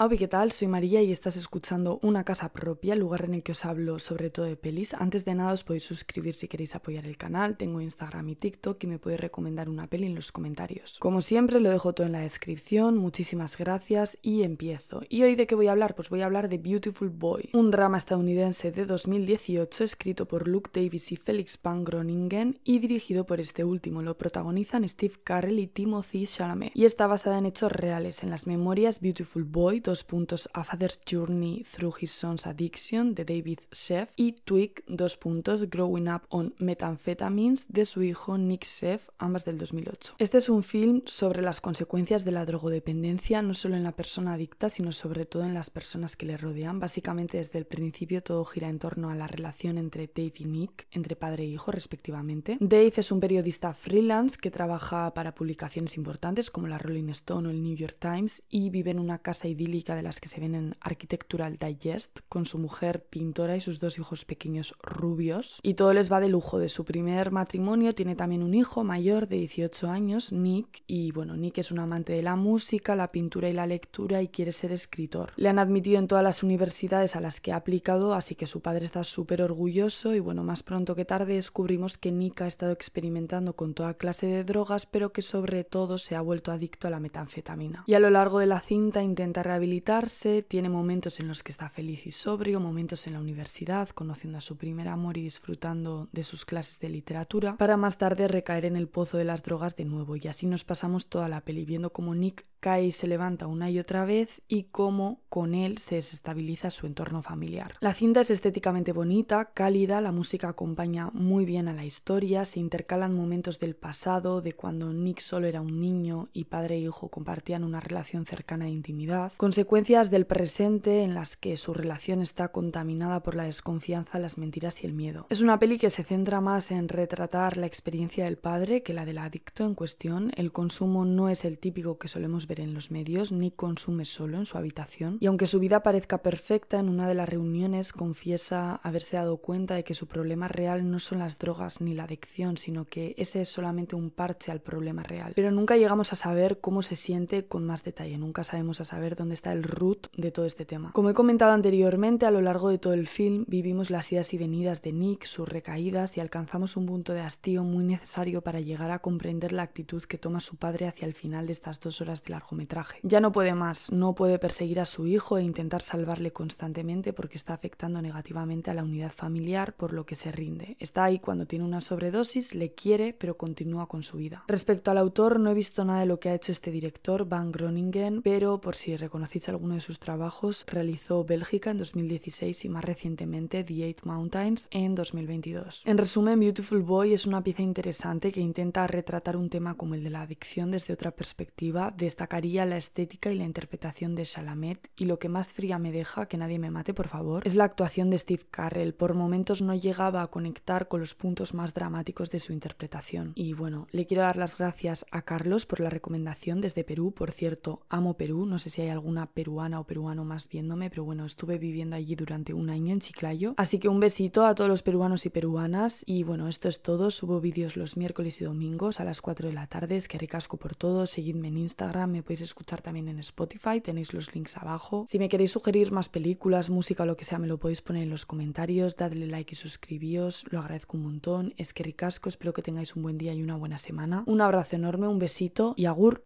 Hola, ¿qué tal? Soy María y estás escuchando Una Casa Propia, el lugar en el que os hablo sobre todo de pelis. Antes de nada os podéis suscribir si queréis apoyar el canal, tengo Instagram y TikTok y me podéis recomendar una peli en los comentarios. Como siempre lo dejo todo en la descripción, muchísimas gracias y empiezo. ¿Y hoy de qué voy a hablar? Pues voy a hablar de Beautiful Boy, un drama estadounidense de 2018 escrito por Luke Davis y Felix Van Groningen y dirigido por este último. Lo protagonizan Steve Carell y Timothy Chalamet y está basada en hechos reales en las memorias Beautiful Boy dos puntos, A Father's Journey Through His Son's Addiction de David Sheff y Twig, dos puntos, Growing Up on Methamphetamines de su hijo Nick Sheff, ambas del 2008. Este es un film sobre las consecuencias de la drogodependencia, no solo en la persona adicta, sino sobre todo en las personas que le rodean. Básicamente desde el principio todo gira en torno a la relación entre Dave y Nick, entre padre e hijo respectivamente. Dave es un periodista freelance que trabaja para publicaciones importantes como la Rolling Stone o el New York Times y vive en una casa idílica de las que se ven en Architectural Digest, con su mujer pintora y sus dos hijos pequeños rubios. Y todo les va de lujo. De su primer matrimonio tiene también un hijo mayor de 18 años, Nick, y bueno, Nick es un amante de la música, la pintura y la lectura y quiere ser escritor. Le han admitido en todas las universidades a las que ha aplicado, así que su padre está súper orgulloso y bueno, más pronto que tarde descubrimos que Nick ha estado experimentando con toda clase de drogas, pero que sobre todo se ha vuelto adicto a la metanfetamina. Y a lo largo de la cinta intenta rehabilitar tiene momentos en los que está feliz y sobrio, momentos en la universidad, conociendo a su primer amor y disfrutando de sus clases de literatura, para más tarde recaer en el pozo de las drogas de nuevo. Y así nos pasamos toda la peli viendo cómo Nick cae y se levanta una y otra vez y cómo con él se desestabiliza su entorno familiar. La cinta es estéticamente bonita, cálida, la música acompaña muy bien a la historia, se intercalan momentos del pasado, de cuando Nick solo era un niño y padre e hijo compartían una relación cercana de intimidad, consecuencias del presente en las que su relación está contaminada por la desconfianza, las mentiras y el miedo. Es una peli que se centra más en retratar la experiencia del padre que la del adicto en cuestión. El consumo no es el típico que solemos ver en los medios, Nick consume solo en su habitación y aunque su vida parezca perfecta, en una de las reuniones confiesa haberse dado cuenta de que su problema real no son las drogas ni la adicción, sino que ese es solamente un parche al problema real. Pero nunca llegamos a saber cómo se siente con más detalle, nunca sabemos a saber dónde está el root de todo este tema. Como he comentado anteriormente, a lo largo de todo el film vivimos las idas y venidas de Nick, sus recaídas y alcanzamos un punto de hastío muy necesario para llegar a comprender la actitud que toma su padre hacia el final de estas dos horas de largometraje. Ya no puede más, no puede perseguir a su hijo e intentar salvarle constantemente porque está afectando negativamente a la unidad familiar, por lo que se rinde. Está ahí cuando tiene una sobredosis, le quiere, pero continúa con su vida. Respecto al autor, no he visto nada de lo que ha hecho este director, Van Groningen, pero por si reconocéis alguno de sus trabajos, realizó Bélgica en 2016 y más recientemente The Eight Mountains en 2022. En resumen, Beautiful Boy es una pieza interesante que intenta retratar un tema como el de la adicción desde otra perspectiva, destacaría la estética y la interpretación de Chalamet y lo que más fría me deja, que nadie me mate por favor, es la actuación de Steve Carell. Por momentos no llegaba a conectar con los puntos más dramáticos de su interpretación. Y bueno, le quiero dar las gracias a Carlos por la recomendación desde Perú. Por cierto, amo Perú, no sé si hay alguna peruana o peruano más viéndome, pero bueno, estuve viviendo allí durante un año en Chiclayo. Así que un besito a todos los peruanos y peruanas. Y bueno, esto es todo. Subo vídeos los miércoles y domingos a las 4 de la tarde. Es que ricasco por todo. Seguidme en Instagram, me podéis escuchar también en Spotify, tenéis los links abajo. Si me queréis sugerir más películas, música o lo que sea, me lo podéis poner en los comentarios. Dadle like y suscribíos, lo agradezco un montón. Es que ricasco, espero que tengáis un buen día y una buena semana. Un abrazo enorme, un besito y agur.